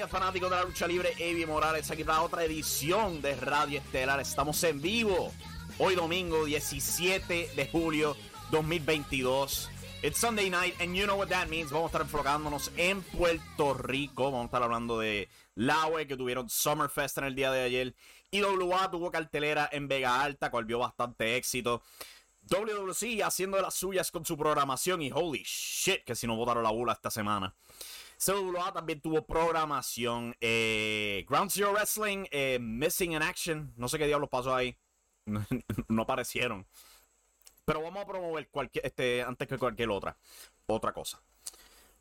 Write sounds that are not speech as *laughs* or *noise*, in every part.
Bienvenidos fanáticos de la lucha libre. Evi Morales aquí para otra edición de Radio Estelar. Estamos en vivo hoy domingo 17 de julio 2022. It's Sunday night and you know what that means. Vamos a estar enfocándonos en Puerto Rico. Vamos a estar hablando de Laue que tuvieron Summerfest en el día de ayer. Y WA tuvo cartelera en Vega Alta, cual vio bastante éxito. WWC haciendo las suyas con su programación y holy shit que si no votaron la bula esta semana. CWA también tuvo programación. Eh, Ground Zero Wrestling, eh, Missing in Action. No sé qué diablos pasó ahí. *laughs* no aparecieron. Pero vamos a promover este, antes que cualquier otra. Otra cosa.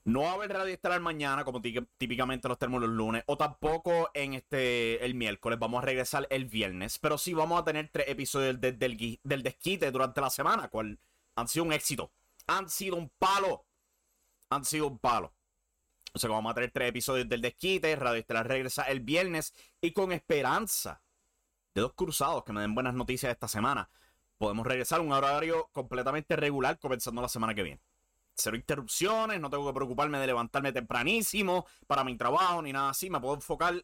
No va a haber Radio Estelar mañana, como típicamente los tenemos los lunes, o tampoco en este el miércoles. Vamos a regresar el viernes. Pero sí vamos a tener tres episodios del, del desquite durante la semana, cual han sido un éxito. Han sido un palo. Han sido un palo. O sea vamos a tener tres episodios del desquite. Radio Estelar regresa el viernes. Y con esperanza de dos cruzados que me den buenas noticias esta semana, podemos regresar a un horario completamente regular comenzando la semana que viene. Cero interrupciones, no tengo que preocuparme de levantarme tempranísimo para mi trabajo ni nada así. Me puedo enfocar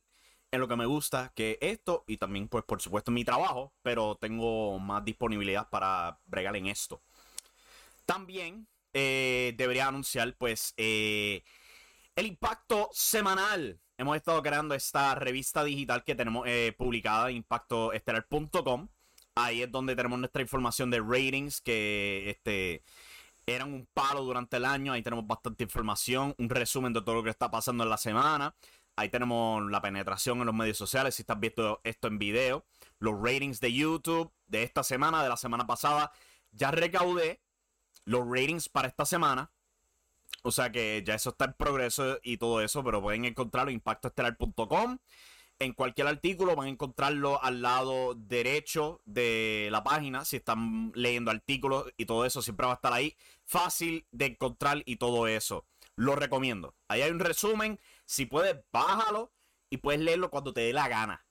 en lo que me gusta, que esto, y también, pues, por supuesto, en mi trabajo, pero tengo más disponibilidad para bregar en esto. También eh, debería anunciar, pues, eh, el impacto semanal. Hemos estado creando esta revista digital que tenemos eh, publicada, impactoestelar.com. Ahí es donde tenemos nuestra información de ratings que este, eran un palo durante el año. Ahí tenemos bastante información, un resumen de todo lo que está pasando en la semana. Ahí tenemos la penetración en los medios sociales, si estás viendo esto en video. Los ratings de YouTube de esta semana, de la semana pasada. Ya recaudé los ratings para esta semana. O sea que ya eso está en progreso y todo eso, pero pueden encontrarlo en impactoestelar.com. En cualquier artículo van a encontrarlo al lado derecho de la página. Si están leyendo artículos y todo eso, siempre va a estar ahí. Fácil de encontrar y todo eso. Lo recomiendo. Ahí hay un resumen. Si puedes, bájalo y puedes leerlo cuando te dé la gana.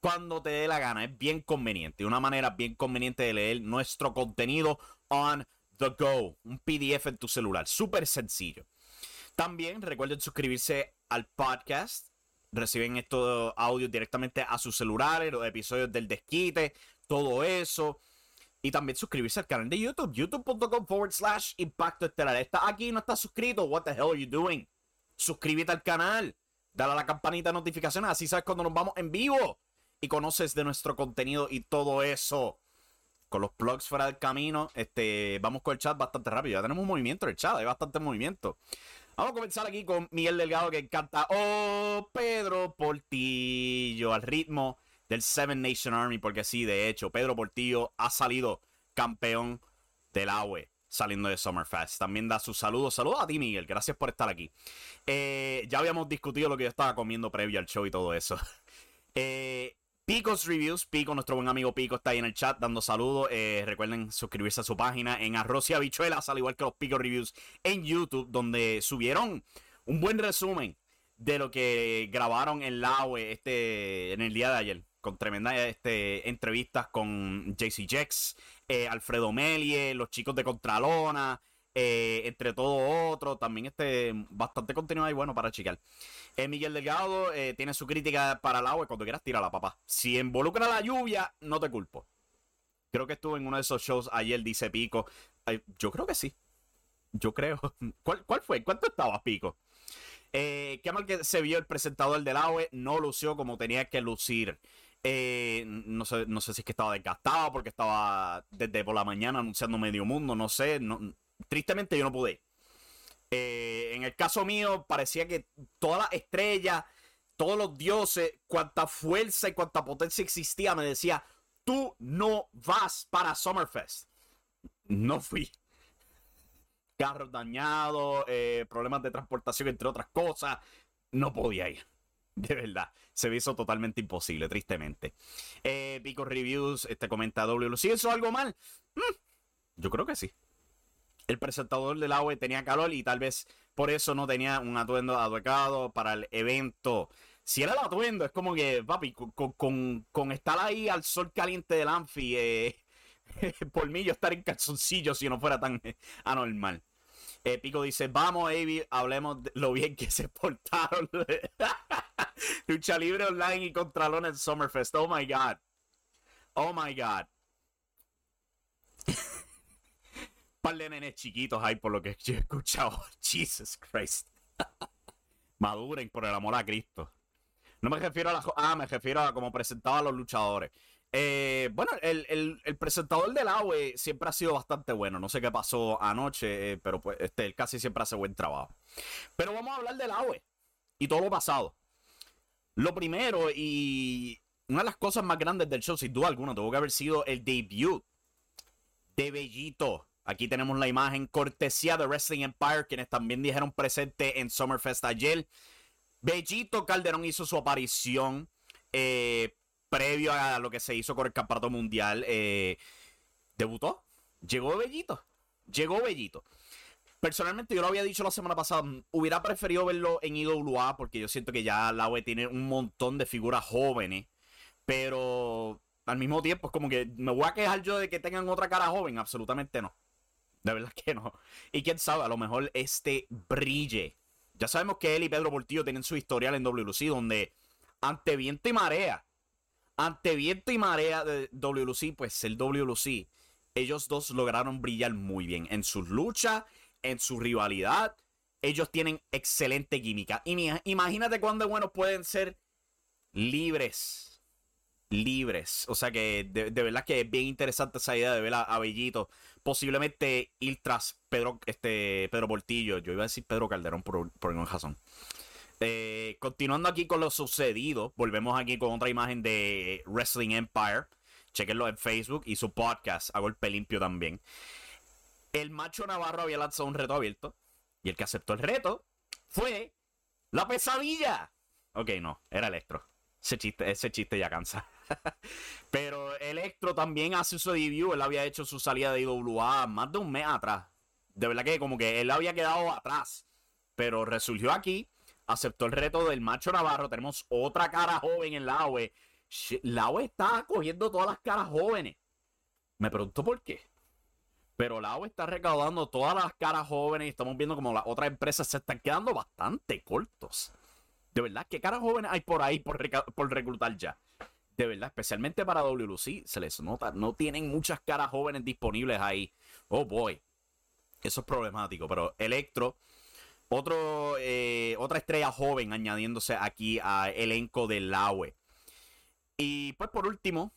Cuando te dé la gana. Es bien conveniente. Una manera bien conveniente de leer nuestro contenido on The Go, un PDF en tu celular, súper sencillo. También recuerden suscribirse al podcast. Reciben estos audios directamente a sus celulares, los episodios del desquite, todo eso. Y también suscribirse al canal de YouTube, youtube.com forward slash impacto estelar. Estás aquí y no estás suscrito, what the hell are you doing? Suscríbete al canal, dale a la campanita de notificaciones, así sabes cuando nos vamos en vivo y conoces de nuestro contenido y todo eso con los plugs fuera del camino, este, vamos con el chat bastante rápido. Ya tenemos un movimiento en el chat, hay bastante movimiento. Vamos a comenzar aquí con Miguel Delgado que canta Oh Pedro Portillo al ritmo del Seven Nation Army, porque sí, de hecho, Pedro Portillo ha salido campeón del AWE saliendo de Summerfest. También da sus saludos. Saludos a ti, Miguel. Gracias por estar aquí. Eh, ya habíamos discutido lo que yo estaba comiendo previo al show y todo eso. *laughs* Eh, Picos Reviews, Pico, nuestro buen amigo Pico está ahí en el chat dando saludos. Eh, recuerden suscribirse a su página en Arroz y Habichuelas, al igual que los Pico Reviews en YouTube, donde subieron un buen resumen de lo que grabaron en la este, en el día de ayer, con tremendas este, entrevistas con JC Jex, eh, Alfredo Melie, los chicos de Contralona, eh, entre todo otro, también este, bastante contenido ahí bueno para chicar. Eh, Miguel Delgado eh, tiene su crítica para el agua cuando quieras la papá. Si involucra la lluvia, no te culpo. Creo que estuvo en uno de esos shows ayer, dice Pico. yo creo que sí. Yo creo. *laughs* ¿Cuál, cuál fue? ¿Cuánto estaba Pico? Eh, qué mal que se vio el presentador del AWE, no lució como tenía que lucir. No, sé, no sé si es que estaba desgastado porque estaba desde por la mañana anunciando medio mundo, no sé. Tristemente yo no pude. Eh, en el caso mío, parecía que todas las estrellas, todos los dioses, cuánta fuerza y cuánta potencia existía, me decía, tú no vas para Summerfest. No fui carros dañados, eh, problemas de transportación, entre otras cosas. No podía ir. *laughs* De verdad, se me hizo totalmente imposible, tristemente. Eh, Pico Reviews este, comenta WLC. ¿Eso algo mal? Mm, yo creo que sí. El presentador del agua tenía calor y tal vez por eso no tenía un atuendo adecuado para el evento. Si era el atuendo, es como que, papi, con, estar ahí al sol caliente del Anfi, eh, *laughs* por mí yo estar en calzoncillo si no fuera tan *laughs* anormal. Pico dice, vamos, Avi, hablemos de lo bien que se portaron. *laughs* Lucha libre online y Contralón en Summerfest. Oh my God. Oh my God. Par de nenes chiquitos ahí por lo que yo he escuchado. *laughs* Jesus Christ. *laughs* Maduren por el amor a Cristo. No me refiero a la... Ah, me refiero a cómo presentaban los luchadores. Eh, bueno, el, presentador del AWE siempre ha sido bastante bueno. No sé qué pasó anoche, eh, pero pues este, casi siempre hace buen trabajo. Pero vamos a hablar del AWE y todo lo pasado. Lo primero y una de las cosas más grandes del show, sin duda alguna, tuvo que haber sido el debut de Bellito. Aquí tenemos la imagen cortesía de Wrestling Empire, quienes también dijeron presente en Summerfest ayer. Bellito Calderón hizo su aparición. Eh, previo a lo que se hizo con el campeonato mundial, eh, debutó. Llegó Bellito. Llegó Bellito. Personalmente, yo lo había dicho la semana pasada, mm, hubiera preferido verlo en IWA porque yo siento que ya la UE tiene un montón de figuras jóvenes, pero al mismo tiempo es como que me voy a quejar yo de que tengan otra cara joven, absolutamente no. De verdad que no. Y quién sabe, a lo mejor este brille. Ya sabemos que él y Pedro Portillo tienen su historial en WLC donde ante viento y marea ante viento y marea de WLC, pues el WLC, ellos dos lograron brillar muy bien en sus luchas, en su rivalidad. Ellos tienen excelente química. Y imagínate cuándo buenos pueden ser libres. Libres. O sea que de, verdad que es bien interesante esa idea de ver a, Bellito. Posiblemente ir tras Pedro, este, Pedro Portillo. Yo iba a decir Pedro Calderón por, por alguna razón. Eh, continuando aquí con lo sucedido, volvemos aquí con otra imagen de Wrestling Empire. Chequenlo en Facebook y su podcast, a golpe limpio también. El macho Navarro había lanzado un reto abierto. Y el que aceptó el reto fue la pesadilla. Ok, no, era Electro. Ese chiste, ese chiste ya cansa. *laughs* Pero Electro también hace su debut. Él había hecho su salida de IWA más de un mes atrás. De verdad que como que él había quedado atrás. Pero resurgió aquí aceptó el reto del macho Navarro. Tenemos otra cara joven en la AWE. La AWE está cogiendo todas las caras jóvenes. Me pregunto por qué. Pero la AWE está recaudando todas las caras jóvenes y estamos viendo como las otras empresas se están quedando bastante cortos. De verdad, ¿qué caras jóvenes hay por ahí por, por reclutar ya? De verdad, especialmente para WLC, se les nota, no tienen muchas caras jóvenes disponibles ahí. Oh boy. Eso es problemático, pero Electro otro, eh, otra estrella joven añadiéndose aquí a elenco del AWE. Y pues por último,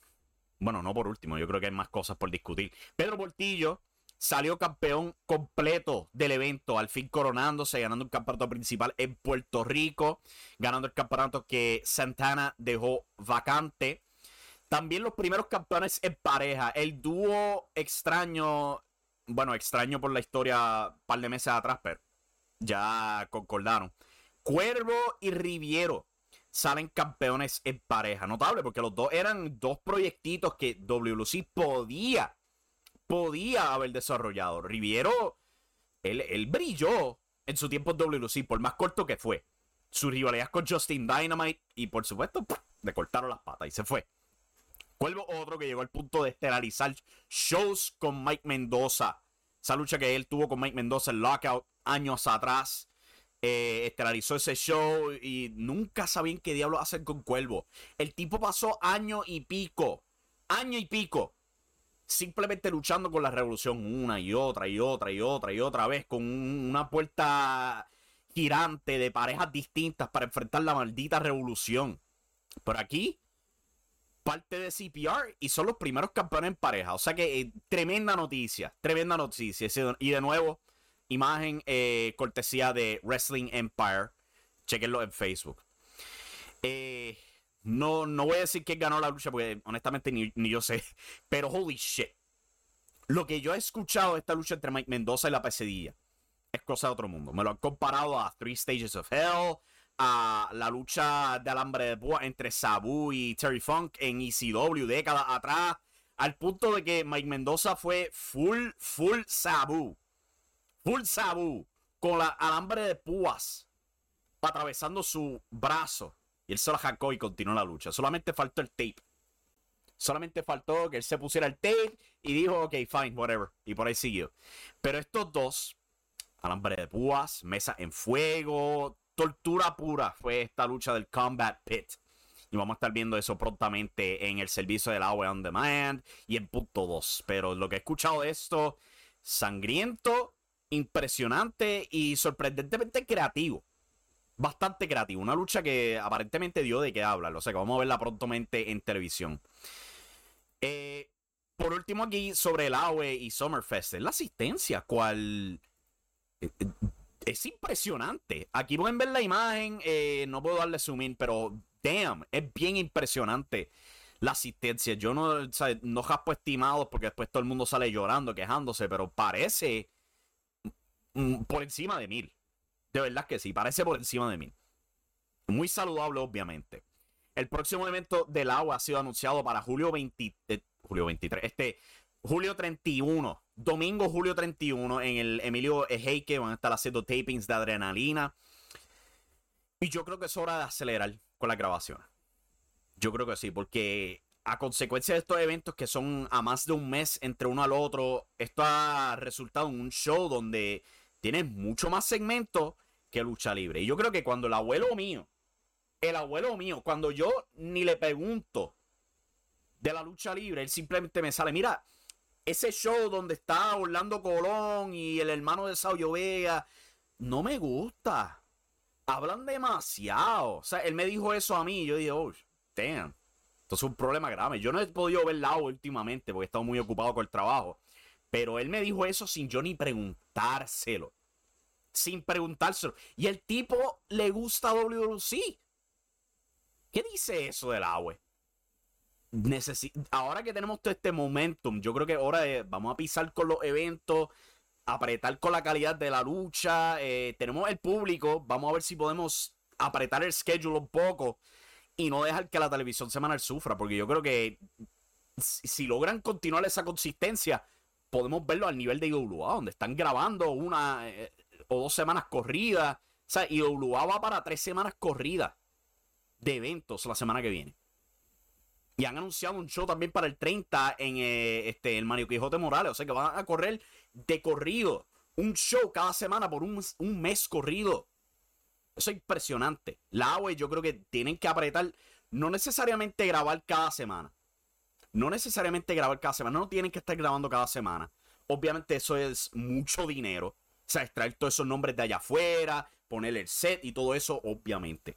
bueno, no por último, yo creo que hay más cosas por discutir. Pedro Portillo salió campeón completo del evento, al fin coronándose, ganando el campeonato principal en Puerto Rico, ganando el campeonato que Santana dejó vacante. También los primeros campeones en pareja, el dúo extraño, bueno, extraño por la historia un par de meses atrás, pero ya concordaron. Cuervo y Riviero salen campeones en pareja. Notable, porque los dos eran dos proyectitos que WLC podía, podía haber desarrollado. Riviero, él, brilló en su tiempo en WLC, por más corto que fue. Su rivalidad con Justin Dynamite y por supuesto, le cortaron las patas y se fue. Cuervo otro que llegó al punto de estelarizar shows con Mike Mendoza Esa lucha que él tuvo con Mike Mendoza en Lockout años atrás. Eh, estelarizó ese show y nunca sabían qué diablo hacer con Cuervo. El tipo pasó año y pico, año y pico, simplemente luchando con la revolución una y otra y otra y otra y otra vez, con una puerta girante de parejas distintas para enfrentar la maldita revolución. Por aquí, parte de CPR y son los primeros campeones en pareja. O sea que eh, tremenda noticia, tremenda noticia. Y de nuevo, imagen eh, cortesía de Wrestling Empire. Chequenlo en Facebook. Eh, no, no voy a decir que ganó la lucha porque honestamente ni, ni, yo sé. *laughs* Pero holy shit. Lo que yo he escuchado de esta lucha entre Mike Mendoza y la pesadilla es cosa de otro mundo. Me lo han comparado a Three Stages of Hell, a la lucha de alambre de púa entre Sabu y Terry Funk en ECW décadas atrás, al punto de que Mike Mendoza fue full, full Sabu. Full Sabu, con la alambre de púas atravesando su brazo. Y él se lo jacó y continuó la lucha. Solamente faltó el tape. Solamente faltó que él se pusiera el tape y dijo, ok, fine, whatever. Y por ahí siguió. Pero estos dos, alambre de púas, mesa en fuego, tortura pura fue esta lucha del Combat Pit. Y vamos a estar viendo eso prontamente en el servicio del agua on demand y en punto 2. Pero lo que he escuchado de esto, sangriento, impresionante y sorprendentemente creativo. Bastante creativo. Una lucha que aparentemente dio de qué hablar. O sea que vamos a verla prontamente en televisión. Eh, por último aquí sobre el AWE y Summerfest. Es la asistencia, cual eh, eh, es impresionante. Aquí pueden ver la imagen, no puedo darle zoom in, pero damn, es bien impresionante la asistencia. Yo no, o sea, no jaspo estimados porque después todo el mundo sale llorando, quejándose, pero parece por encima de mil. De verdad que sí, parece por encima de mil. Muy saludable, obviamente. El próximo evento del agua ha sido anunciado para julio 20, julio 23, este julio 31 domingo, julio 31, en el Emilio Ejeike van a estar haciendo tapings de adrenalina. Y yo creo que es hora de acelerar con la grabación. Yo creo que sí, porque a consecuencia de estos eventos que son a más de un mes entre uno al otro, esto ha resultado en un show donde tienes mucho más segmentos que lucha libre. Y yo creo que cuando el abuelo mío, el abuelo mío, cuando yo ni le pregunto de la lucha libre, él simplemente me sale, mira, ese show donde está Orlando Colón y el hermano de Sauyo Vega, no me gusta. Hablan demasiado. O sea, él me dijo eso a mí y yo dije, oh, damn. Esto es un problema grave. Yo no he podido ver la últimamente porque he estado muy ocupado con el trabajo. Pero él me dijo eso sin yo ni preguntárselo. Sin preguntárselo. Y el tipo le gusta WWC. ¿Qué dice eso del agua? ahora que tenemos todo este momentum, yo creo que ahora vamos a pisar con los eventos, apretar con la calidad de la lucha. Eh, tenemos el público, vamos a ver si podemos apretar el schedule un poco y no dejar que la televisión semanal sufra, porque yo creo que si, logran continuar esa consistencia, podemos verlo al nivel de IWA, donde están grabando una eh, o dos semanas corridas. O sea, IWA va para tres semanas corridas de eventos la semana que viene. Y han anunciado un show también para el 30 en eh, este, el Mario Quijote Morales. O sea que van a correr de corrido. Un show cada semana por un, mes corrido. Eso es impresionante. La AWE yo creo que tienen que apretar. No necesariamente grabar cada semana. No necesariamente grabar cada semana. No tienen que estar grabando cada semana. Obviamente eso es mucho dinero. O sea, extraer todos esos nombres de allá afuera, poner el set y todo eso, obviamente.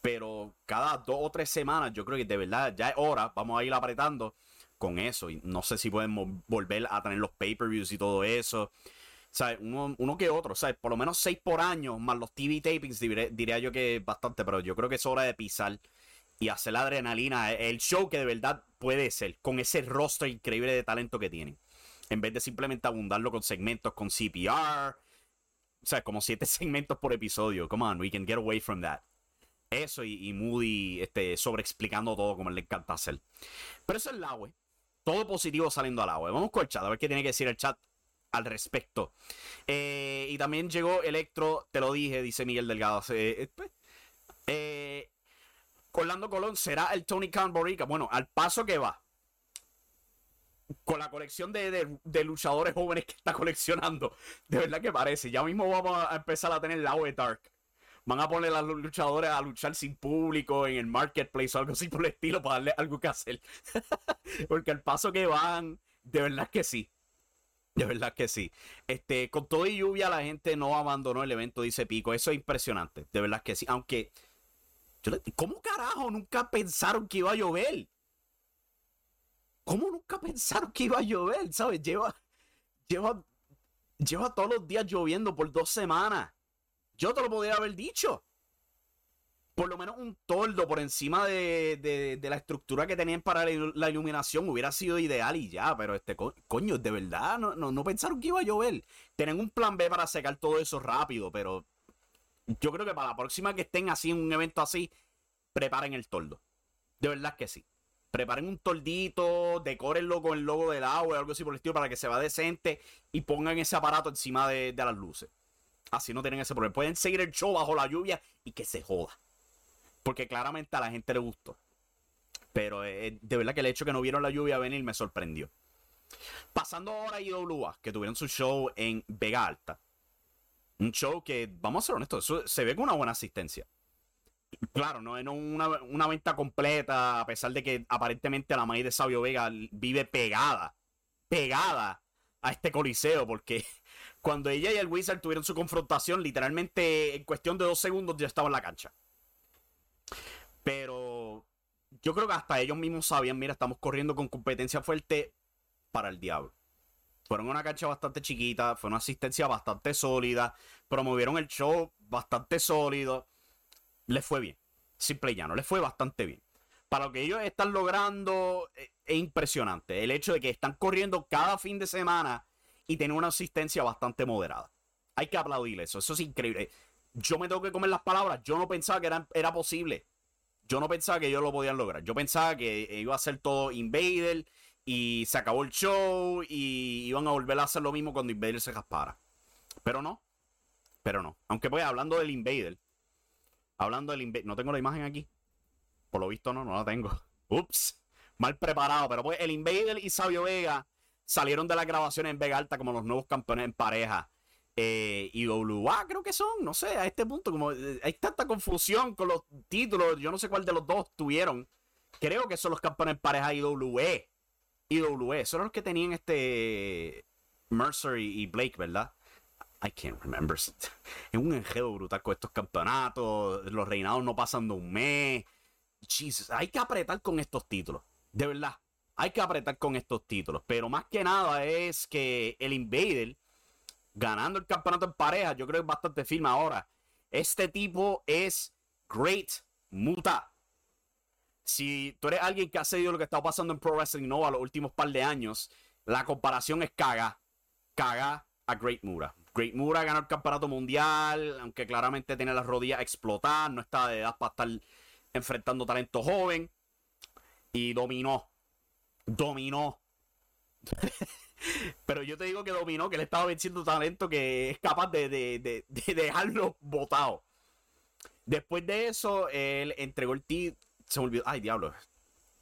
Pero cada dos o tres semanas, yo creo que de verdad ya es hora. Vamos a ir apretando con eso. Y no sé si podemos volver a tener los pay-per-views y todo eso. ¿Sabes? Uno, que otro, ¿sabes? Por lo menos seis por año, más los TV tapings, diría yo que bastante, pero yo creo que es hora de pisar y hacer la adrenalina, el show que de verdad puede ser, con ese rostro increíble de talento que tienen. En vez de simplemente abundarlo con segmentos con CPR, o sea, como siete *laughs* segmentos por episodio. Come on, we can get away from that eso y, Moody este, sobreexplicando todo como le encanta hacer. Pero eso es el agua. Todo positivo saliendo al agua. Vamos con el chat, a ver qué tiene que decir el chat al respecto. Eh, y también llegó Electro, te lo dije, dice Miguel Delgado. Eh, pues, eh, Orlando Colón será el Tony Khan Borica. Bueno, al paso que va. con la colección de, luchadores jóvenes que está coleccionando, de verdad que parece. Ya mismo vamos a empezar a tener la de Dark. Van a poner a los luchadores a luchar sin público en el marketplace o algo así por el estilo para darle algo que hacer. *laughs* Porque al paso que van, de verdad que sí. De verdad que sí. Este, con todo y lluvia, la gente no abandonó el evento, dice Pico. Eso es impresionante. De verdad que sí. Aunque, ¿cómo carajo nunca pensaron que iba a llover? ¿Cómo nunca pensaron que iba a llover? ¿Sabes? Lleva, lleva, lleva todos los días lloviendo por dos semanas. Yo te lo podría haber dicho. Por lo menos un toldo por encima de, la estructura que tenían para la, iluminación hubiera sido ideal y ya, pero este coño, de verdad, no, no, pensaron que iba a llover. Tienen un plan B para secar todo eso rápido, pero yo creo que para la próxima que estén así en un evento así, preparen el toldo. De verdad que sí preparen un toldito, decórenlo con el logo del agua o algo así por el estilo para que se vea decente y pongan ese aparato encima de, las luces. Así no tienen ese problema. Pueden seguir el show bajo la lluvia y que se joda. Porque claramente a la gente le gustó. Pero eh, de verdad que el hecho que no vieron la lluvia venir me sorprendió. Pasando ahora a IWA, que tuvieron su show en Vega Alta. Un show que, vamos a ser honestos, se ve con una buena asistencia. Claro, no es una, venta completa, a pesar de que aparentemente la maíz de Sabio Vega vive pegada, pegada a este coliseo, porque *laughs* cuando ella y el Wizard tuvieron su confrontación, literalmente en cuestión de dos segundos ya estaba en la cancha. Pero yo creo que hasta ellos mismos sabían, mira, estamos corriendo con competencia fuerte para el diablo. Fueron una cancha bastante chiquita, fue una asistencia bastante sólida, promovieron el show bastante sólido le fue bien. Simple y llano, le fue bastante bien. Para lo que ellos están logrando eh, es impresionante. El hecho de que están corriendo cada fin de semana y tienen una asistencia bastante moderada. Hay que aplaudir eso. Eso es increíble. Yo me tengo que comer las palabras. Yo no pensaba que era, era posible. Yo no pensaba que ellos lo podían lograr. Yo pensaba que iba a ser todo Invader y se acabó el show y iban a volver a hacer lo mismo cuando Invader se jaspara. Pero no. Pero no. Aunque pues hablando del Invader, Hablando del Invader. No tengo la imagen aquí. Por lo visto, no, no la tengo. *laughs* Ups. Mal preparado. Pero pues el Invader y Sabio Vega salieron de las grabaciones en Vega Alta como los nuevos campeones en pareja. Eh, y WA creo que son, no sé, a este punto, como eh, hay tanta confusión con los títulos, yo no sé cuál de los dos tuvieron. Creo que son los campeones en pareja IWE. IWE, son los que tenían este Mercer y Blake, ¿verdad? I can't remember. *laughs* Es un enredo brutal con estos campeonatos. Los reinados no pasan de un mes. Jesus, hay que apretar con estos títulos. De verdad. Hay que apretar con estos títulos. Pero más que nada es que el Invader, ganando el campeonato en pareja, yo creo que es bastante firme ahora. Este tipo es Great Muta. Si tú eres alguien que ha seguido lo que está pasando en Pro Wrestling Nova los últimos par de años, la comparación es caga. Caga a Great Muta. Great Mura ganó el campeonato mundial, aunque claramente tiene las rodillas explotadas, no está de edad para estar enfrentando talento joven. Y dominó. Dominó. *laughs* Pero yo te digo que dominó, que él estaba venciendo talento que es capaz de, dejarlo botado. Después de eso, él entregó el título. Se me olvidó. Ay, diablo.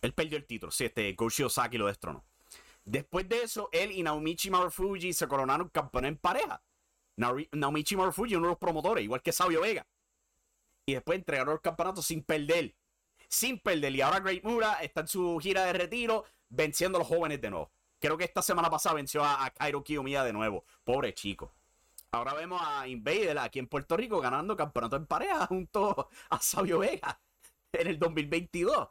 Él perdió el título. Sí, este Goshi Osaki lo destronó. Después de eso, él y Naomichi Marufuji se coronaron campeones en pareja. Naomichi Marufuji, uno de los promotores, igual que Sabio Vega. Y después entregaron el campeonato sin perder. Sin perder. Y ahora Great Mura está en su gira de retiro, venciendo a los jóvenes de nuevo. Creo que esta semana pasada venció a, Kairo Kiyomiya de nuevo. Pobre chico. Ahora vemos a Invader aquí en Puerto Rico ganando campeonato en pareja junto a Sabio Vega en el 2022.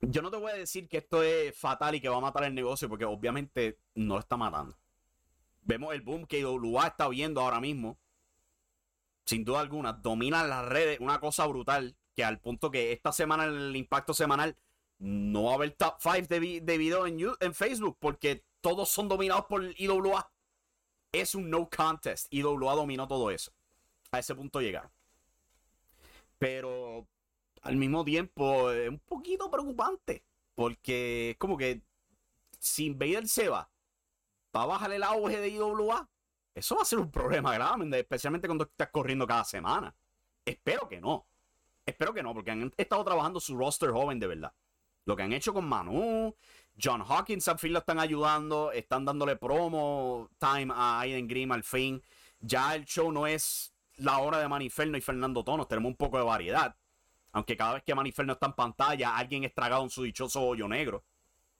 Yo no te voy a decir que esto es fatal y que va a matar el negocio porque obviamente no lo está matando. Vemos el boom que IWA está viendo ahora mismo. Sin duda alguna, domina las redes, una cosa brutal, que al punto que esta semana el impacto semanal no va a haber top 5 de, de video en, en Facebook porque todos son dominados por IWA. Es un no contest. IWA dominó todo eso. A ese punto llegaron. Pero al mismo tiempo es un poquito preocupante. Porque es como que si Invader se va va a bajar el auge de IWA. Eso va a ser un problema grave, especialmente cuando estás corriendo cada semana. Espero que no. Espero que no, porque han estado trabajando su roster joven de verdad. Lo que han hecho con Manu, John Hawkins al fin lo están ayudando, están dándole promo time a Aiden Grimm al fin. Ya el show no es la hora de Maniferno y Fernando Tonos, tenemos un poco de variedad. Aunque cada vez que Maniferno está en pantalla, alguien es tragado en su dichoso hoyo negro.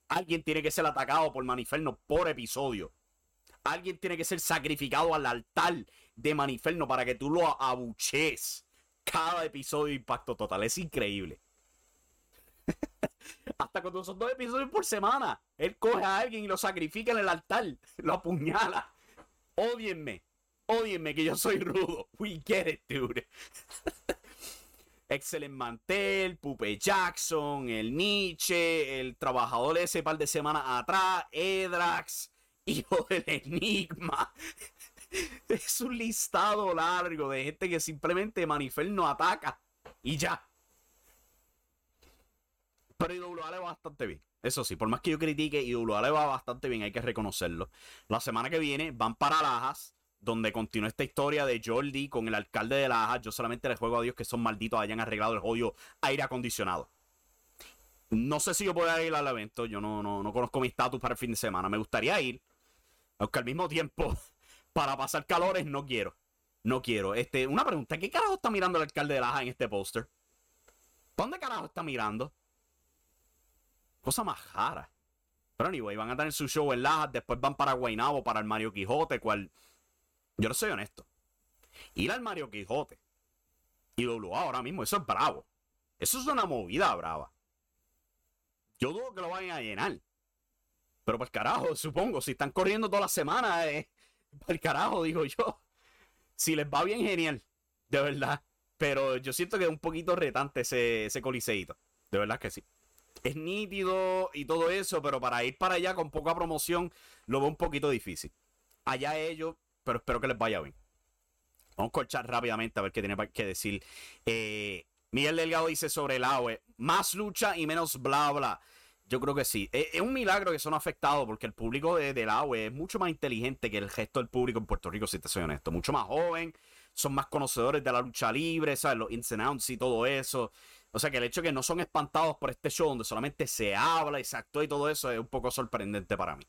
Alguien tiene que ser atacado por Maniferno por episodio. Alguien tiene que ser sacrificado al altar de Maniferno para que tú lo abuchees. Cada episodio de Impacto Total. Es increíble. *laughs* Hasta cuando son dos episodios por semana. Él coge a alguien y lo sacrifica en el altar. Lo apuñala. Odienme. Odienme que yo soy rudo. We get it, dude. *laughs* Excellent Mantel, Pupe Jackson, el Nietzsche, el trabajador ese par de semanas atrás, Edrax, *laughs* hijo del Enigma. *laughs* Es un listado largo de gente que simplemente Manifer no ataca y ya. Pero IWA le va bastante bien. Eso sí, por más que yo critique, IWA le va bastante bien, hay que reconocerlo. La semana que viene van para Lajas, donde continúa esta historia de Jordi con el alcalde de Lajas. Yo solamente le juego a Dios que son malditos hayan arreglado el jodido aire acondicionado. No sé si yo puedo ir al evento, yo no, no, no conozco mi estatus para el fin de semana. Me gustaría ir, aunque al mismo tiempo, *laughs* para pasar calores, no quiero. No quiero. Este, una pregunta, ¿qué carajo está mirando el alcalde de Lajas en este póster? ¿Dónde carajo está mirando? Cosa más rara. Pero anyway, van a tener su show en Lajas, después van para Guaynabo, para el Mario Quijote, cual... Yo no soy honesto. Ir al Mario Quijote y WA ahora mismo, eso es bravo. Eso es una movida brava. Yo dudo que lo vayan a llenar. Pero por carajo, supongo, si están corriendo toda la semana, eh, por carajo, digo yo. Si les va bien, genial. De verdad. Pero yo siento que es un poquito retante ese, ese coliseíto. De verdad que sí es nítido y todo eso, pero para ir para allá con poca promoción lo veo un poquito difícil. Allá ellos, pero espero que les vaya bien. Vamos a corchar rápidamente a ver qué tiene que decir. Eh, Miguel Delgado dice sobre el AOE, más lucha y menos bla bla. Yo creo que sí. Es, un milagro que son afectados porque el público de, del AOE es mucho más inteligente que el resto del público en Puerto Rico, si te soy honesto. Mucho más joven, son más conocedores de la lucha libre, ¿sabes? Los ins and outs y todo eso. O sea que el hecho de que no son espantados por este show donde solamente se habla y se actúa y todo eso es un poco sorprendente para mí.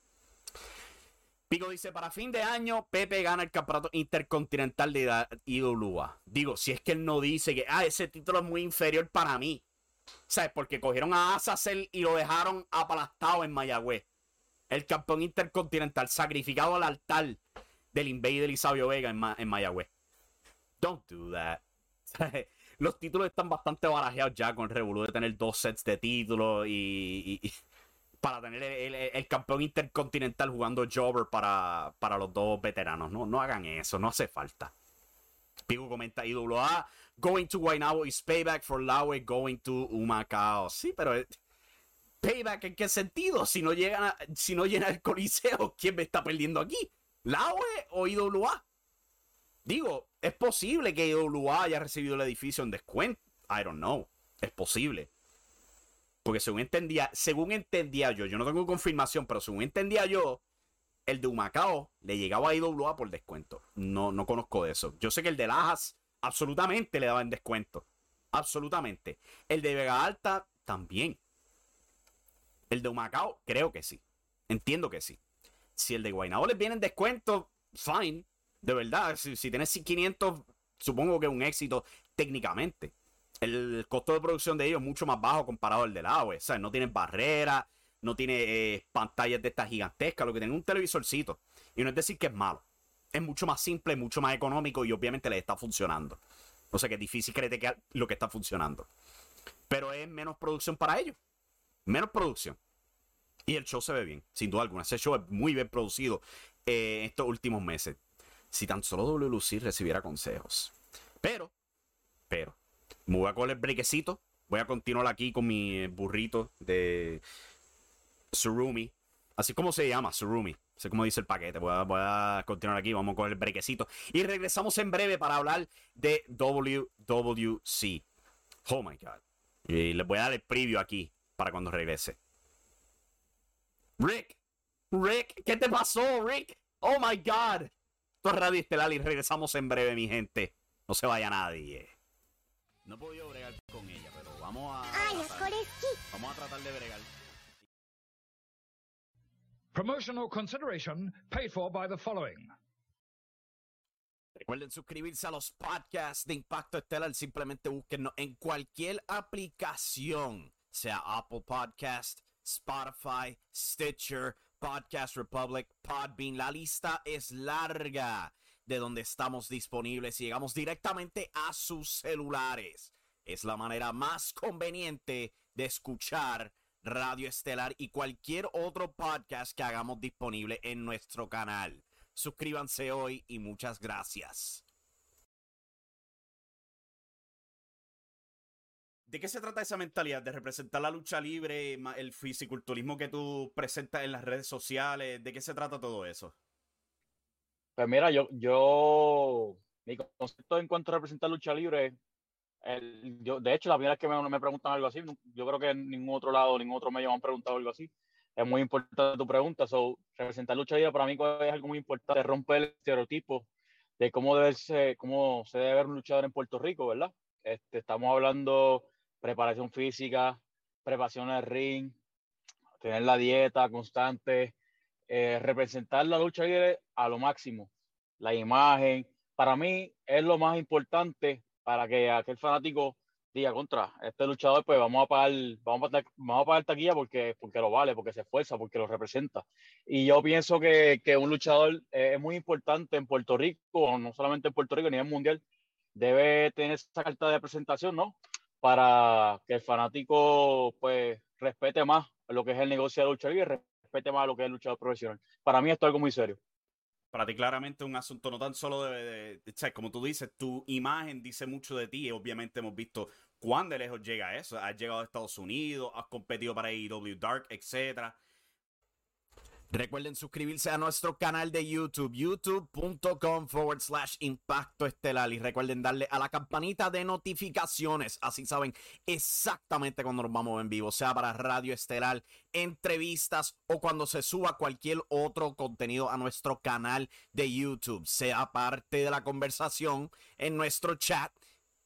Pico dice, para fin de año, Pepe gana el campeonato intercontinental de IWA. Digo, si es que él no dice que, ah, ese título es muy inferior para mí. ¿Sabes? Porque cogieron a Azazel y lo dejaron aplastado en Mayagüez. El campeón intercontinental, sacrificado al altar del Invader y Sabio Vega en, en Mayagüez. Don't do that. *laughs* los títulos están bastante barajeados ya con el Revolu de tener dos sets de títulos y, para tener el, campeón intercontinental jugando Jobber para, para los dos veteranos. No, no hagan eso, no hace falta. Pico comenta IWA, going to Guaynabo is payback for Laue going to Humacao. Sí, pero payback en qué sentido? Si no llega, si no llena el coliseo, ¿quién me está perdiendo aquí? ¿Laue o IWA? Digo, es posible que IWA haya recibido el edificio en descuento. I don't know. Es posible. Porque según entendía, según entendía yo, yo no tengo confirmación, pero según entendía yo, el de Humacao le llegaba a IWA por descuento. No, no conozco de eso. Yo sé que el de Lajas absolutamente le daba en descuento. Absolutamente. El de Vega Alta también. El de Humacao, creo que sí. Entiendo que sí. Si el de Guaynabo les viene en descuento, fine. De verdad, si, tienes 500, supongo que es un éxito técnicamente. El costo de producción de ellos es mucho más bajo comparado al del agua. O sea, no tienen barreras, no tiene eh, pantallas de estas gigantescas, lo que tiene un televisorcito. Y no es decir que es malo. Es mucho más simple, mucho más económico y obviamente les está funcionando. O sea que es difícil creer lo que está funcionando. Pero es menos producción para ellos. Menos producción. Y el show se ve bien, sin duda alguna. Ese show es muy bien producido eh, estos últimos meses si tan solo WLC recibiera consejos. Pero, pero, me voy a coger el brequecito. Voy a continuar aquí con mi burrito de Surumi. Así como se llama, Surumi. Sé cómo dice el paquete. Voy a, continuar aquí. Vamos a coger el brequecito. Y regresamos en breve para hablar de WWC. Oh my God. Y les voy a dar el preview aquí para cuando regrese. Rick. Rick, ¿qué te pasó, Rick? Oh my God. Esto es Radio y regresamos en breve, mi gente. No se vaya nadie. No he podido bregar con ella, pero vamos a. Vamos a tratar de bregar. Promotional consideration paid for by the following. Recuerden suscribirse a los podcasts de Impacto Estelar. Simplemente búsquennos en cualquier aplicación, sea Apple Podcast, Spotify, Stitcher, Podcast Republic, Podbean. La lista es larga de donde estamos disponibles y llegamos directamente a sus celulares. Es la manera más conveniente de escuchar Radio Estelar y cualquier otro podcast que hagamos disponible en nuestro canal. Suscríbanse hoy y muchas gracias. ¿De qué se trata esa mentalidad de representar la lucha libre, el fisiculturismo que tú presentas en las redes sociales? ¿De qué se trata todo eso? Pues mira, yo, yo, mi concepto en cuanto a representar lucha libre yo, de hecho, la primera vez que me, me, preguntan algo así, yo creo que en ningún otro lado, ningún otro medio me han preguntado algo así. Es muy importante tu pregunta. So, representar lucha libre para mí es algo muy importante, romper el estereotipo de cómo, debe ser, cómo se debe ver un luchador en Puerto Rico, ¿verdad? Este, estamos hablando preparación física, preparación el ring, tener la dieta constante, eh, representar la lucha libre a lo máximo, la imagen. Para mí es lo más importante para que aquel fanático diga contra este luchador, pues vamos a pagar, vamos a, vamos a pagar taquilla porque, porque lo vale, porque se esfuerza, porque lo representa. Y yo pienso que, que un luchador es muy importante en Puerto Rico, no solamente en Puerto Rico, ni en mundial, debe tener esa carta de presentación, ¿no? Para que el fanático, pues, respete más lo que es el negocio de lucha y respete más lo que es el profesional. Para mí esto es algo muy serio para ti claramente un asunto no tan solo de, de, como tú dices, tu imagen dice mucho de ti y obviamente hemos visto cuán de lejos llega eso. Has llegado a Estados Unidos, has competido para AEW Dark, etcétera. Recuerden suscribirse a nuestro canal de YouTube, youtube.com forward slash impacto estelar. Y recuerden darle a la campanita de notificaciones. Así saben exactamente cuando nos vamos en vivo, sea para Radio Estelar, entrevistas o cuando se suba cualquier otro contenido a nuestro canal de YouTube. Sea parte de la conversación en nuestro chat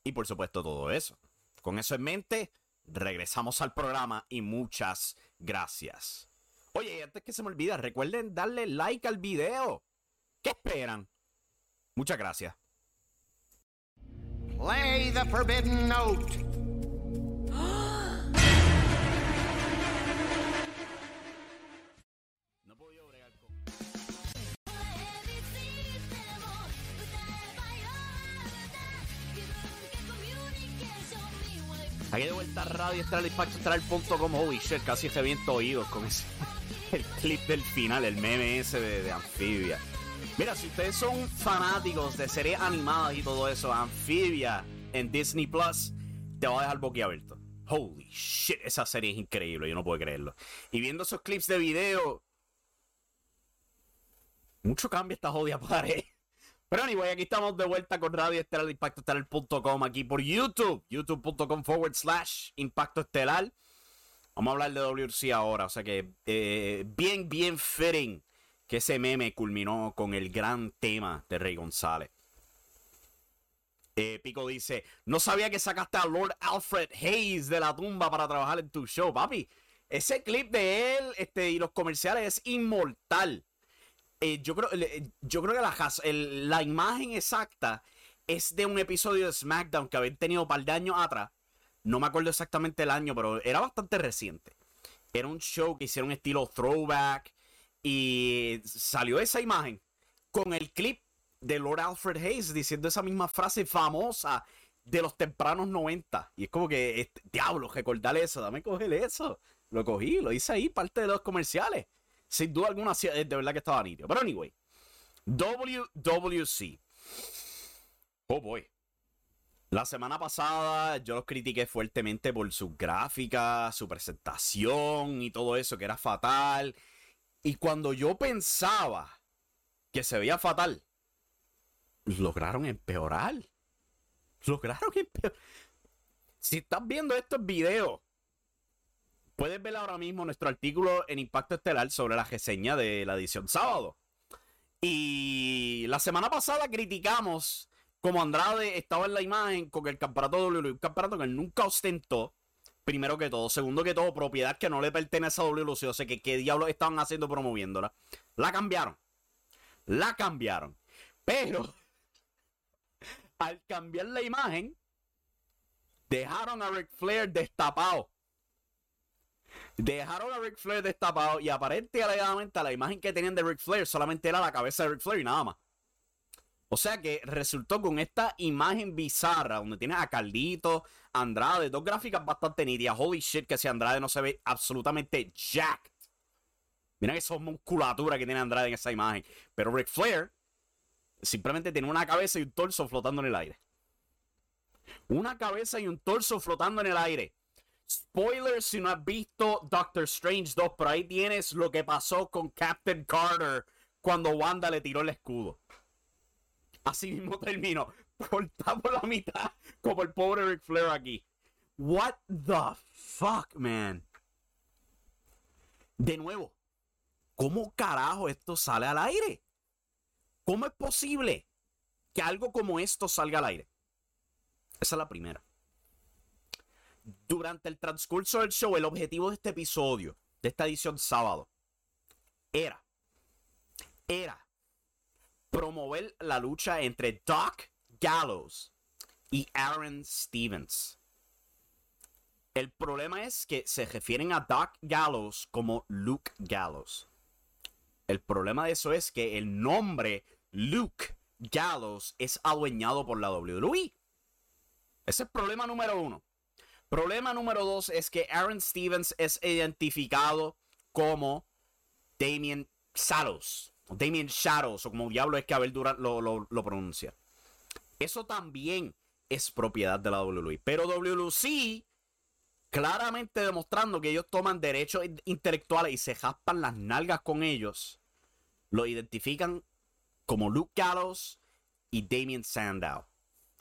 y por supuesto todo eso. Con eso en mente, regresamos al programa y muchas gracias. Oye, antes que se me olvida, recuerden darle like al video. ¿Qué esperan? Muchas gracias. Play the forbidden note. Aquí de vuelta a Radio Estral Dispatcho Holy shit, casi reviento oídos con ese *laughs* el clip del final, el meme ese de, de Amphibia. Mira, si ustedes son fanáticos de series animadas y todo eso, Amphibia en Disney Plus, te va a dejar boquiabierto. Holy shit, esa serie es increíble, yo no puedo creerlo. Y viendo esos clips de video, mucho cambia esta jodida pared. Pero anyway, aquí estamos de vuelta con Radio Estelar Impacto Estelar.com aquí por YouTube, youtube.com forward slash Impacto Estelar. Vamos a hablar de WRC ahora, o sea que eh, bien, bien fitting que ese meme culminó con el gran tema de Rey González. Eh, Pico dice, no sabía que sacaste a Lord Alfred Hayes de la tumba para trabajar en tu show, papi. Ese clip de él este, y los comerciales es inmortal. Eh, yo, creo, yo creo que la, la imagen exacta es de un episodio de SmackDown que habían tenido un par de años atrás. No me acuerdo exactamente el año, pero era bastante reciente. Era un show que hicieron estilo throwback. Y salió esa imagen con el clip de Lord Alfred Hayes diciendo esa misma frase famosa de los tempranos 90. Y es como que, este, diablo, recordar eso, dame coger eso. Lo cogí, lo hice ahí, parte de los comerciales sin duda alguna, de verdad que estaba nítido. Pero anyway, WWC. Oh boy. La semana pasada yo los critiqué fuertemente por su gráfica, su presentación y todo eso, que era fatal. Y cuando yo pensaba que se veía fatal, lograron empeorar. Lograron *laughs* empeorar. Si estás viendo estos videos Puedes ver ahora mismo nuestro artículo en Impacto Estelar sobre la reseña de la edición sábado. Y la semana pasada criticamos como Andrade estaba en la imagen con el campeonato WWE, un campeonato que él nunca ostentó, Primero que todo. Segundo que todo, propiedad que no le pertenece a WLC. O sea, que qué diablos estaban haciendo promoviéndola. La cambiaron. La cambiaron. Pero, *laughs* al cambiar la imagen, dejaron a Ric Flair destapado. Dejaron a Ric Flair destapado y aparentemente la imagen que tenían de Ric Flair solamente era la cabeza de Ric Flair y nada más. O sea que resultó con esta imagen bizarra donde tienes a Caldito, Andrade, dos gráficas bastante nítidas. Holy shit, que si Andrade no se ve absolutamente jacked. Mira esa musculatura que tiene Andrade en esa imagen. Pero Ric Flair simplemente tiene una cabeza y un torso flotando en el aire. Una cabeza y un torso flotando en el aire. Spoiler si no has visto Doctor Strange 2, pero ahí tienes lo que pasó con Captain Carter cuando Wanda le tiró el escudo. Así mismo termino. Cortado por la mitad. Como el pobre Ric Flair aquí. What the fuck, man. De nuevo. ¿Cómo carajo esto sale al aire? ¿Cómo es posible que algo como esto salga al aire? Esa es la primera. Durante el transcurso del show, el objetivo de este episodio, de esta edición sábado, era, era promover la lucha entre Doc Gallows y Aaron Stevens. El problema es que se refieren a Doc Gallows como Luke Gallows. El problema de eso es que el nombre Luke Gallows es adueñado por la WWE. Ese es el problema número uno. Problema número dos es que Aaron Stevens es identificado como Damien Shadows. Damien Shadows, o como diablo es que Abel Durant lo, lo, pronuncia. Eso también es propiedad de la WWE. Pero WLC, claramente demostrando que ellos toman derechos intelectuales y se jaspan las nalgas con ellos, lo identifican como Luke Gallows y Damien Sandow.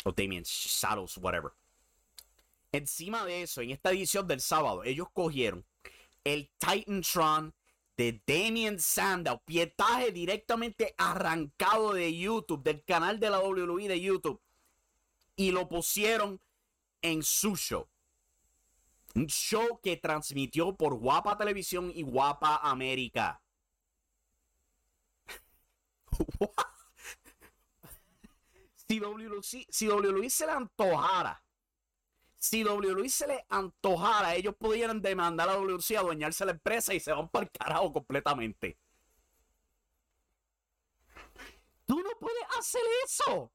O Damien Shadows, whatever. Encima de eso, en esta edición del sábado, ellos cogieron el Titantron de Damien Sandow, pietaje directamente arrancado de YouTube, del canal de la WWE de YouTube, y lo pusieron en su show. Un show que transmitió por Guapa Televisión y Guapa América. *laughs* *laughs* si WWE, si WWE se le antojara si WWE se le antojara, ellos pudieran demandar a WC a adueñarse la empresa y se van para el carajo completamente. Tú no puedes hacer eso.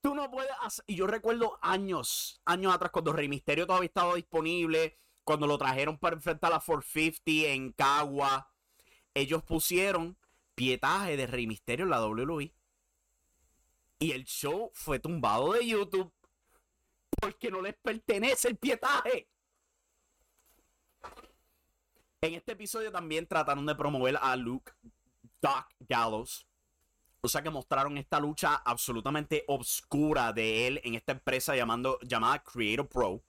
Tú no puedes hacer. Y yo recuerdo años, años atrás, cuando Rey Misterio todavía estaba disponible, cuando lo trajeron para enfrentar a 450 en Cagua, ellos pusieron pietaje de Rey Misterio en la WWE. Y el show fue tumbado de YouTube porque no les pertenece el pietaje. En este episodio también trataron de promover a Luke Doc Gallows. O sea que mostraron esta lucha absolutamente obscura de él en esta empresa llamando, llamada Creator Pro.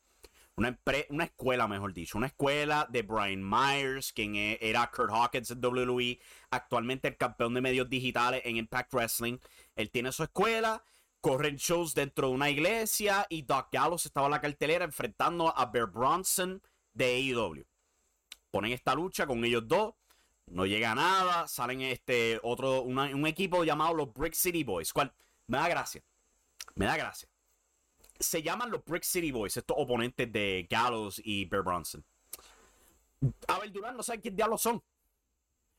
Una, una, escuela, mejor dicho. Una escuela de Brian Myers, quien e, era Kurt Hawkins en WWE. Actualmente el campeón de medios digitales en Impact Wrestling. Él tiene su escuela corren shows dentro de una iglesia y Doc Gallows estaba en la cartelera enfrentando a Bear Bronson de AEW. Ponen esta lucha con ellos dos, no llega nada, salen este otro, un equipo llamado los Brick City Boys, cual me da gracia, me da gracia. Se llaman los Brick City Boys, estos oponentes de Gallows y Bear Bronson. Abel Durán no sabe quién diablos son.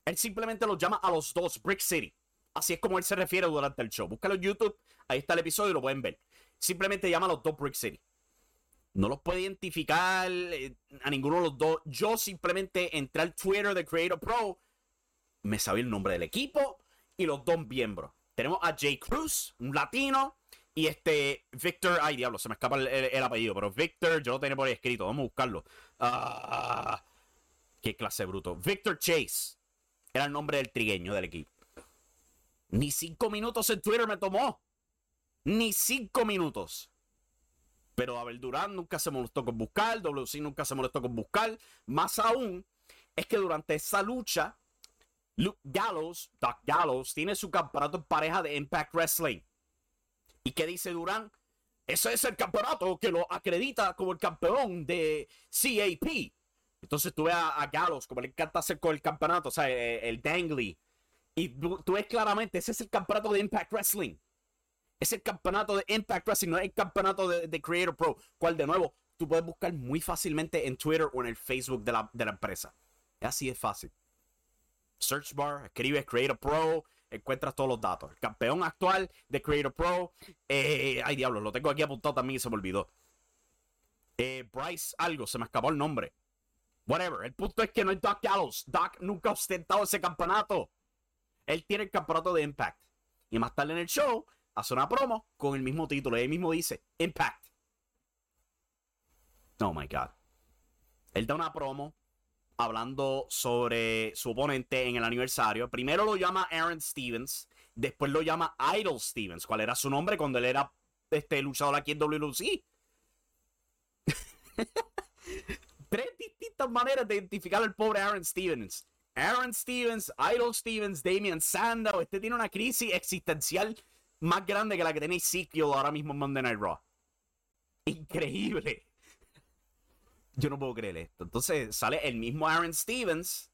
Él simplemente los llama a los dos Brick City. Así es como él se refiere durante el show. Búscalo en YouTube, ahí está el episodio y lo pueden ver. Simplemente llama a los dos Brick City. No los puede identificar eh, a ninguno de los dos. Yo simplemente entré al Twitter de Creator Pro, me sabía el nombre del equipo y los dos miembros. Tenemos a Jay Cruz, un latino, y este Victor, ay diablo, se me escapa el, apellido, pero Victor, yo lo tenía por ahí escrito, vamos a buscarlo. Ah, qué clase bruto. Victor Chase era el nombre del trigueño del equipo. Ni cinco minutos en Twitter me tomó. Ni cinco minutos. Pero Abel Durán nunca se molestó con buscar, WC nunca se molestó con buscar. Más aún, es que durante esa lucha, Luke Gallows, Doc Gallows, tiene su campeonato en pareja de Impact Wrestling. ¿Y qué dice Durán? ese es el campeonato que lo acredita como el campeón de CAP. Entonces tú ves a, Gallows, como le encanta hacer con el campeonato, o sea, el, el Dangly. Y tú, ves claramente, ese es el campeonato de Impact Wrestling. Es el campeonato de Impact Wrestling, no es el campeonato de, Creator Pro. Cual de nuevo, tú puedes buscar muy fácilmente en Twitter o en el Facebook de la, de la empresa. Es así de fácil. Search bar, escribes Creator Pro, encuentras todos los datos. El campeón actual de Creator Pro. Eh, ay, diablo, lo tengo aquí apuntado también y se me olvidó. Eh, Bryce, algo, se me escapó el nombre. Whatever. El punto es que no hay Doc Gallows. Doc nunca ha ostentado ese campeonato. Él tiene el campeonato de Impact. Y más tarde en el show hace una promo con el mismo título. Y él mismo dice Impact. Oh my God. Él da una promo hablando sobre su oponente en el aniversario. Primero lo llama Aaron Stevens, después lo llama Idol Stevens, cuál era su nombre cuando él era este luchador aquí en WLC. *laughs* Tres distintas maneras de identificar al pobre Aaron Stevens. Aaron Stevens, Idol Stevens, Damian Sandow. Este tiene una crisis existencial más grande que la que tiene Ezekiel ahora mismo en Monday Night Raw. Increíble. Yo no puedo creer esto. Entonces sale el mismo Aaron Stevens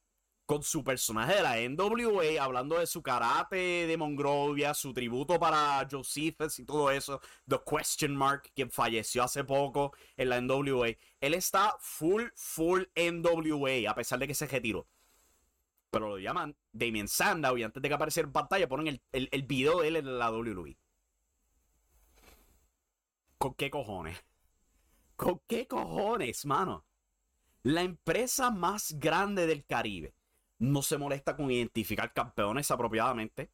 con su personaje de la NWA, hablando de su karate de Monrovia, su tributo para Josephus y todo eso, The Question Mark, quien falleció hace poco en la NWA. Él está full, full NWA, a pesar de que se retiró. Pero lo llaman Damien Sandow y antes de que apareciera en pantalla ponen el, el, el video de él en la WWE. ¿Con qué cojones? ¿Con qué cojones, mano? La empresa más grande del Caribe no se molesta con identificar campeones apropiadamente.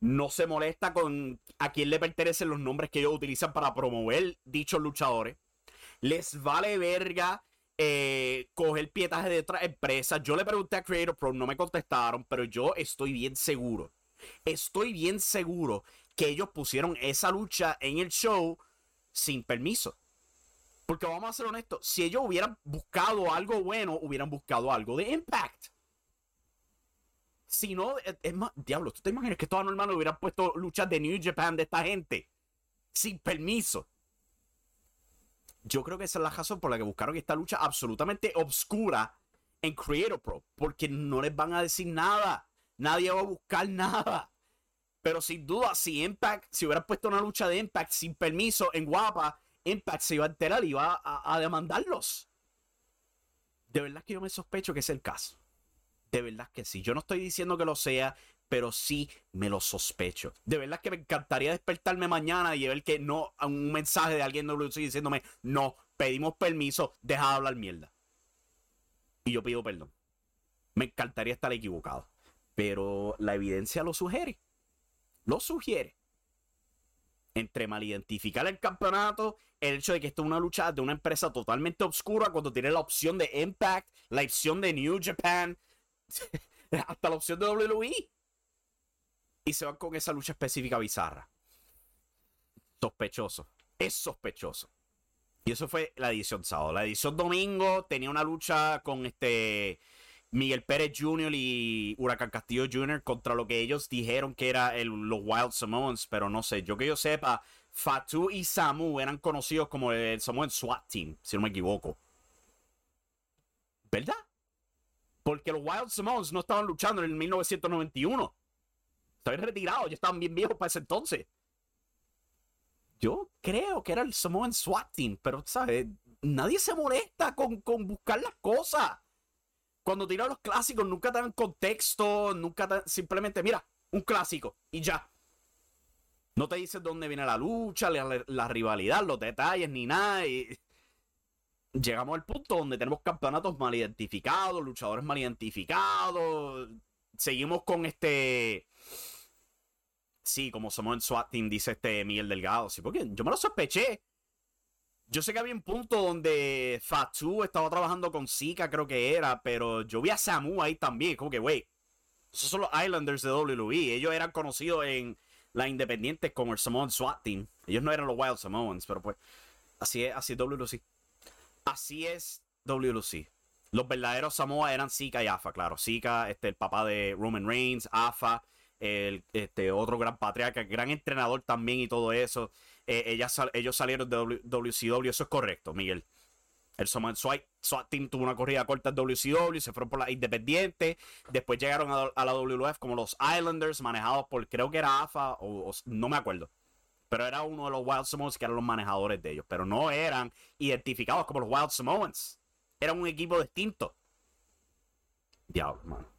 No se molesta con a quién le pertenecen los nombres que ellos utilizan para promover dichos luchadores. Les vale verga eh, coger pietaje de otras empresas. Yo le pregunté a Creator Pro, no me contestaron, pero yo estoy bien seguro. Estoy bien seguro que ellos pusieron esa lucha en el show sin permiso. Porque vamos a ser honestos, si ellos hubieran buscado algo bueno, hubieran buscado algo de Impact. Si no, es más, diablo, ¿tú te imaginas que todos normal hubieran puesto luchas de New Japan de esta gente? Sin permiso. Yo creo que esa es la razón por la que buscaron esta lucha absolutamente obscura en Creator Pro. Porque no les van a decir nada. Nadie va a buscar nada. Pero sin duda, si Impact, si hubieran puesto una lucha de Impact sin permiso en Guapa, Impact se iba a enterar y iba a, demandarlos. De verdad que yo me sospecho que es el caso. De verdad que sí. Yo no estoy diciendo que lo sea, pero sí me lo sospecho. De verdad que me encantaría despertarme mañana y ver que no, un mensaje de alguien de WC diciéndome, no, pedimos permiso, deja de hablar mierda. Y yo pido perdón. Me encantaría estar equivocado. Pero la evidencia lo sugiere. Lo sugiere entre mal identificar el campeonato, el hecho de que esto es una lucha de una empresa totalmente obscura cuando tiene la opción de Impact, la opción de New Japan, *laughs* hasta la opción de WWE. Y se van con esa lucha específica bizarra. Sospechoso. Es sospechoso. Y eso fue la edición sábado. La edición domingo tenía una lucha con este Miguel Pérez Jr. y Huracán Castillo Jr. contra lo que ellos dijeron que era el, los Wild Samoans, pero no sé, yo que yo sepa, Fatu y Samu eran conocidos como el Samoan SWAT Team, si no me equivoco. ¿Verdad? Porque los Wild Samoans no estaban luchando en el 1991. Habían retirado, ya estaban bien viejos para ese entonces. Yo creo que era el Samoan SWAT pero, ¿sabes? Nadie se molesta con, con buscar las cosas cuando tiran los clásicos, nunca te dan contexto, nunca te, simplemente, mira, un clásico y ya. No te dicen dónde viene la lucha, la, rivalidad, los detalles, ni nada. Llegamos al punto donde tenemos campeonatos mal identificados, luchadores mal identificados. Seguimos con este. Sí, como somos en SWAT Team, dice este Miguel Delgado. Sí, porque yo me lo sospeché. Yo sé que había un punto donde Fatu estaba trabajando con Zika, creo que era, pero yo vi a Samu ahí también. Como que, wey, esos son los Islanders de WWE. Ellos eran conocidos en la Independiente como el Samoan SWAT Team. Ellos no eran los Wild Samoans, pero pues, así es, así es WLC. Así es WLC. Los verdaderos Samoa eran Zika y Afa, claro. Zika, este, el papá de Roman Reigns, Afa, este, otro gran patriarca, gran entrenador también y todo eso. eh, ellos salieron de WCW, eso es correcto, Miguel. El SWAT, Team tuvo una corrida corta en WCW, se fueron por la Independiente, después llegaron a, la WWF como los Islanders, manejados por, creo que era AFA, o, no me acuerdo. Pero era uno de los Wild Samoans que eran los manejadores de ellos, pero no eran identificados como los Wild Samoans. Eran un equipo distinto. Diablo, mano.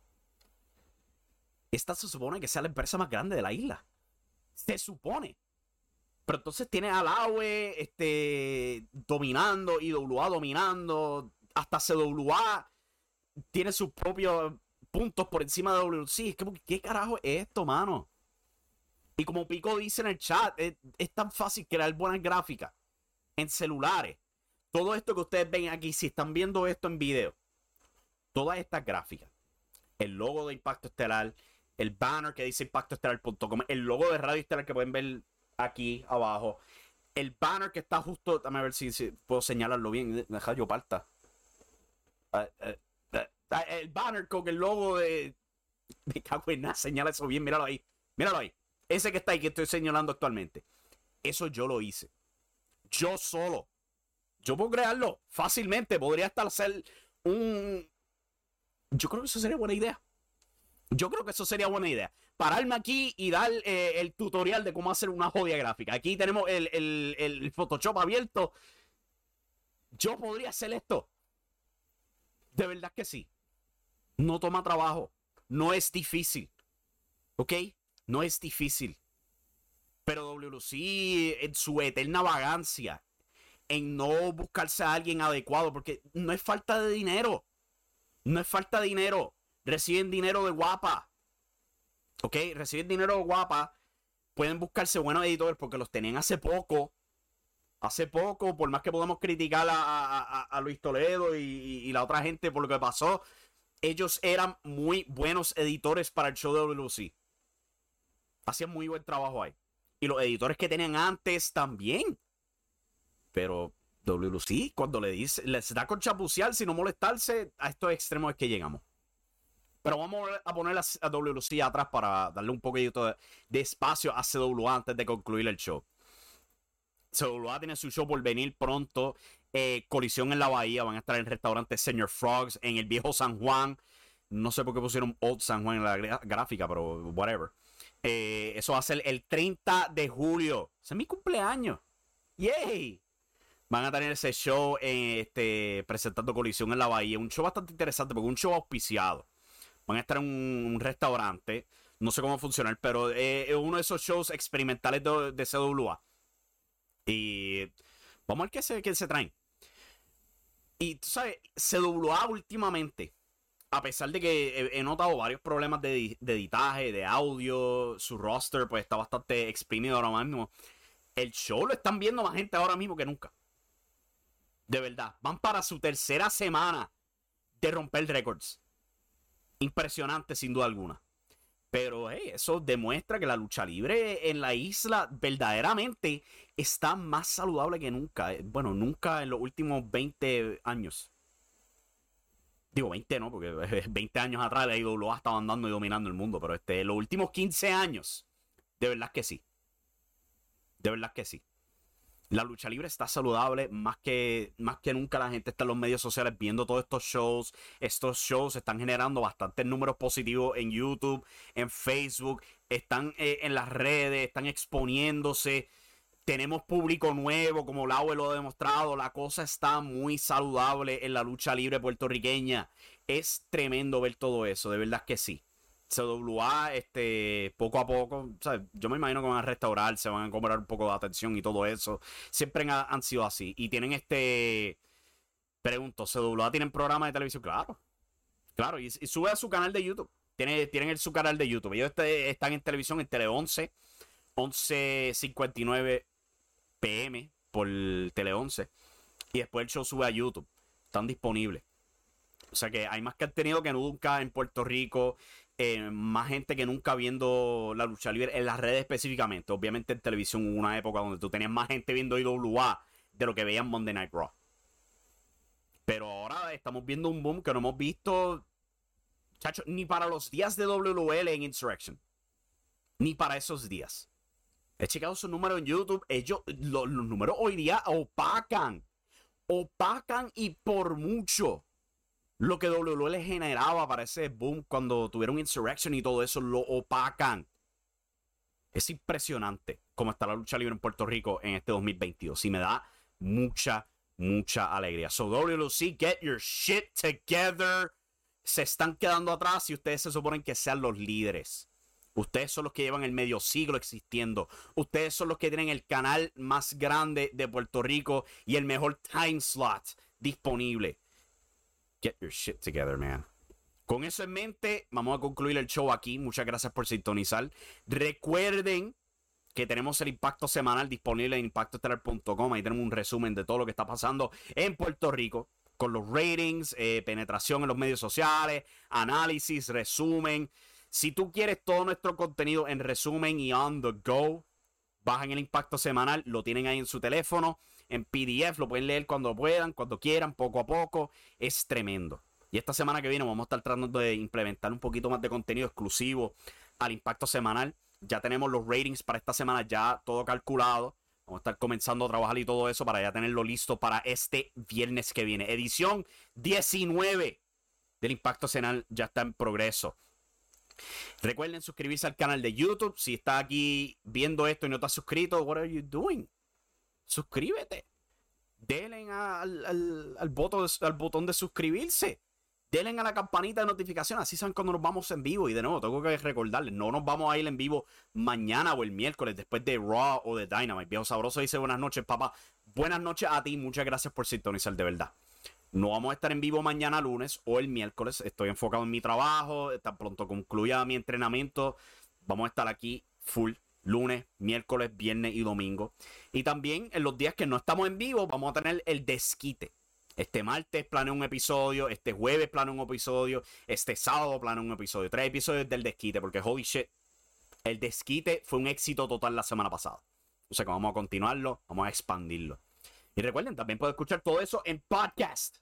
Esta se supone que sea la empresa más grande de la isla. Se supone. Pero entonces tiene a Laue este, dominando, IWA dominando, hasta CWA tiene sus propios puntos por encima de WC. Es como, ¿qué carajo es esto, mano? Y como Pico dice en el chat, es, tan fácil crear buenas gráficas en celulares. Todo esto que ustedes ven aquí, si están viendo esto en video, todas estas gráficas, el logo de Impacto Estelar, el banner que dice impactoestelar.com, el logo de Radio Estelar que pueden ver aquí abajo. El banner que está justo, dame a ver si, puedo señalarlo bien. Deja yo parta. Ah, ah, ah, el banner con el logo de. Me cago en nada, señala eso bien, míralo ahí. Míralo ahí. Ese que está ahí que estoy señalando actualmente. Eso yo lo hice. Yo solo. Yo puedo crearlo fácilmente. Podría estar hacer un. Yo creo que eso sería buena idea. Yo creo que eso sería buena idea pararme aquí y dar eh, el tutorial de cómo hacer una jodia gráfica. Aquí tenemos el, Photoshop abierto. Yo podría hacer esto. De verdad que sí. No toma trabajo. No es difícil. ¿Ok? No es difícil. Pero WLC en su eterna vagancia, en no buscarse a alguien adecuado, porque no es falta de dinero. No es falta de dinero. Reciben dinero de guapa. ¿ok? Reciben dinero guapa, pueden buscarse buenos editores porque los tenían hace poco. Hace poco, por más que podamos criticar a, Luis Toledo y, la otra gente por lo que pasó, ellos eran muy buenos editores para el show de WC. Hacían muy buen trabajo ahí. Y los editores que tenían antes también. Pero WC, cuando le dice, les da con chapucear, sin no molestarse, a estos extremos es que llegamos. Pero vamos a poner a, WC atrás para darle un poquito de, espacio a CWA antes de concluir el show. CWA tiene su show por venir pronto. Eh, colisión en la bahía. Van a estar en el restaurante Senior Frogs en el viejo San Juan. No sé por qué pusieron Old San Juan en la gráfica, pero whatever. Eh, eso va a ser el 30 de julio. Ese es mi cumpleaños. ¡Yay! Van a tener ese show este, presentando Colisión en la Bahía. Un show bastante interesante porque es un show auspiciado van a estar en un, restaurante. No sé cómo funcionar, pero es uno de esos shows experimentales de, CWA. Y vamos a ver qué se, qué se traen. Y tú sabes, CWA últimamente, a pesar de que he, notado varios problemas de, de, editaje, de audio, su roster pues está bastante exprimido ahora mismo. El show lo están viendo más gente ahora mismo que nunca. De verdad, van para su tercera semana de romper récords impresionante sin duda alguna. Pero eso demuestra que la lucha libre en la isla verdaderamente está más saludable que nunca. Eh, bueno, nunca en los últimos 20 años. Digo 20 no, porque *laughs* 20 años atrás la IWA estaba andando y dominando el mundo. Pero este, los últimos 15 años, de verdad que sí. De verdad que sí la lucha libre está saludable más que, más que nunca la gente está en los medios sociales viendo todos estos shows. Estos shows están generando bastantes números positivos en YouTube, en Facebook, están eh, en las redes, están exponiéndose. Tenemos público nuevo, como Laue lo ha demostrado. La cosa está muy saludable en la lucha libre puertorriqueña. Es tremendo ver todo eso, de verdad que sí. CWA, este, poco a poco, yo me imagino que van a restaurar, se van a cobrar un poco de atención y todo eso. Siempre han, sido así. Y tienen este. Pregunto, ¿CWA tienen programa de televisión? Claro. Claro, y, sube a su canal de YouTube. Tiene, tienen su canal de YouTube. Ellos este, están en televisión en Tele 11, 11.59 pm por Tele 11. Y después el show sube a YouTube. Están disponibles. O sea que hay más que contenido que nunca en Puerto Rico. Eh, más gente que nunca viendo la lucha libre en las redes específicamente. Obviamente en televisión hubo una época donde tú tenías más gente viendo IWA de lo que veían Monday Night Raw. Pero ahora estamos viendo un boom que no hemos visto, chacho, ni para los días de WL en Insurrection. Ni para esos días. He checado sus números en YouTube. Ellos, los, los números hoy día opacan. Opacan y por mucho lo que WWE generaba para ese boom cuando tuvieron Insurrection y todo eso, lo opacan. Es impresionante cómo está la lucha libre en Puerto Rico en este 2022. Y me da mucha, mucha alegría. So WLC, get your shit together. Se están quedando atrás y ustedes se suponen que sean los líderes. Ustedes son los que llevan el medio siglo existiendo. Ustedes son los que tienen el canal más grande de Puerto Rico y el mejor time slot disponible. Get your shit together, man. Con eso en mente, vamos a concluir el show aquí. Muchas gracias por sintonizar. Recuerden que tenemos el impacto semanal disponible en impactoestelar.com. Ahí tenemos un resumen de todo lo que está pasando en Puerto Rico con los ratings, eh, penetración en los medios sociales, análisis, resumen. Si tú quieres todo nuestro contenido en resumen y on the go, bajan el impacto semanal, lo tienen ahí en su teléfono, en PDF, lo pueden leer cuando puedan, cuando quieran, poco a poco. Es tremendo. Y esta semana que viene vamos a estar tratando de implementar un poquito más de contenido exclusivo al impacto semanal. Ya tenemos los ratings para esta semana ya todo calculado. Vamos a estar comenzando a trabajar y todo eso para ya tenerlo listo para este viernes que viene. Edición 19 del impacto semanal ya está en progreso. Recuerden suscribirse al canal de YouTube. Si está aquí viendo esto y no estás suscrito, what are you doing? Suscríbete. Denle al, al, al, botón, al botón de suscribirse. Denle a la campanita de notificación. Así saben cuando nos vamos en vivo. Y de nuevo, tengo que recordarles: no nos vamos a ir en vivo mañana o el miércoles después de Raw o de Dynamite. Viejo Sabroso dice buenas noches, papá. Buenas noches a ti. Muchas gracias por sintonizar, de verdad. No vamos a estar en vivo mañana lunes o el miércoles. Estoy enfocado en mi trabajo. Tan pronto concluya mi entrenamiento. Vamos a estar aquí full. Lunes, miércoles, viernes y domingo. Y también en los días que no estamos en vivo, vamos a tener el desquite. Este martes planeo un episodio, este jueves planeo un episodio, este sábado planeo un episodio. Tres episodios del desquite, porque holy shit, el desquite fue un éxito total la semana pasada. O sea que vamos a continuarlo, vamos a expandirlo. Y recuerden, también puedes escuchar todo eso en podcast.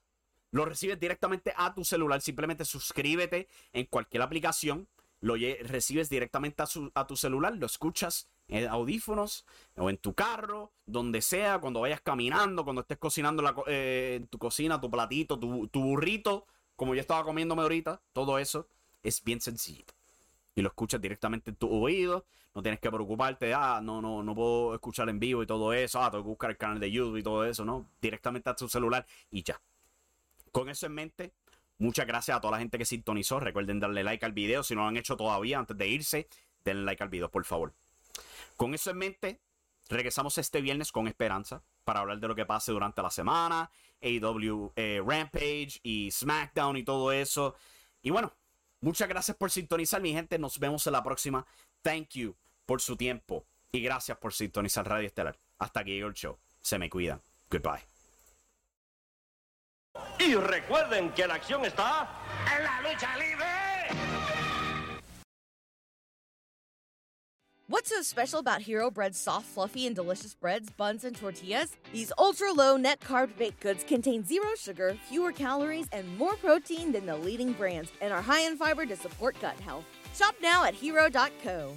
Lo recibes directamente a tu celular. Simplemente suscríbete en cualquier aplicación. Lo recibes directamente a, su, a tu celular. Lo escuchas en audífonos o en tu carro, donde sea, cuando vayas caminando, cuando estés cocinando eh, en tu cocina, tu platito, tu, burrito, como yo estaba comiéndome ahorita. Todo eso es bien sencillo y lo escuchas directamente en tu oído. No tienes que preocuparte, ah, no, no, no puedo escuchar en vivo y todo eso, ah, tengo que buscar el canal de YouTube y todo eso, ¿no? Directamente a tu celular y ya. Con eso en mente, muchas gracias a toda la gente que sintonizó. Recuerden darle like al video si no lo han hecho todavía antes de irse. Denle like al video, por favor. Con eso en mente, regresamos este viernes con esperanza para hablar de lo que pase durante la semana, AW e eh, Rampage y SmackDown y todo eso. Y bueno, muchas gracias por sintonizar, mi gente. Nos vemos en la próxima. Thank you por su tiempo y gracias por sintonizar Radio Estelar. Hasta aquí el show. Se me cuidan. Goodbye. Recuerden que la acción está en la lucha libre. What's so special about Hero Bread's soft, fluffy, and delicious breads, buns, and tortillas? These ultra low net carb baked goods contain zero sugar, fewer calories, and more protein than the leading brands, and are high in fiber to support gut health. Shop now at hero.co.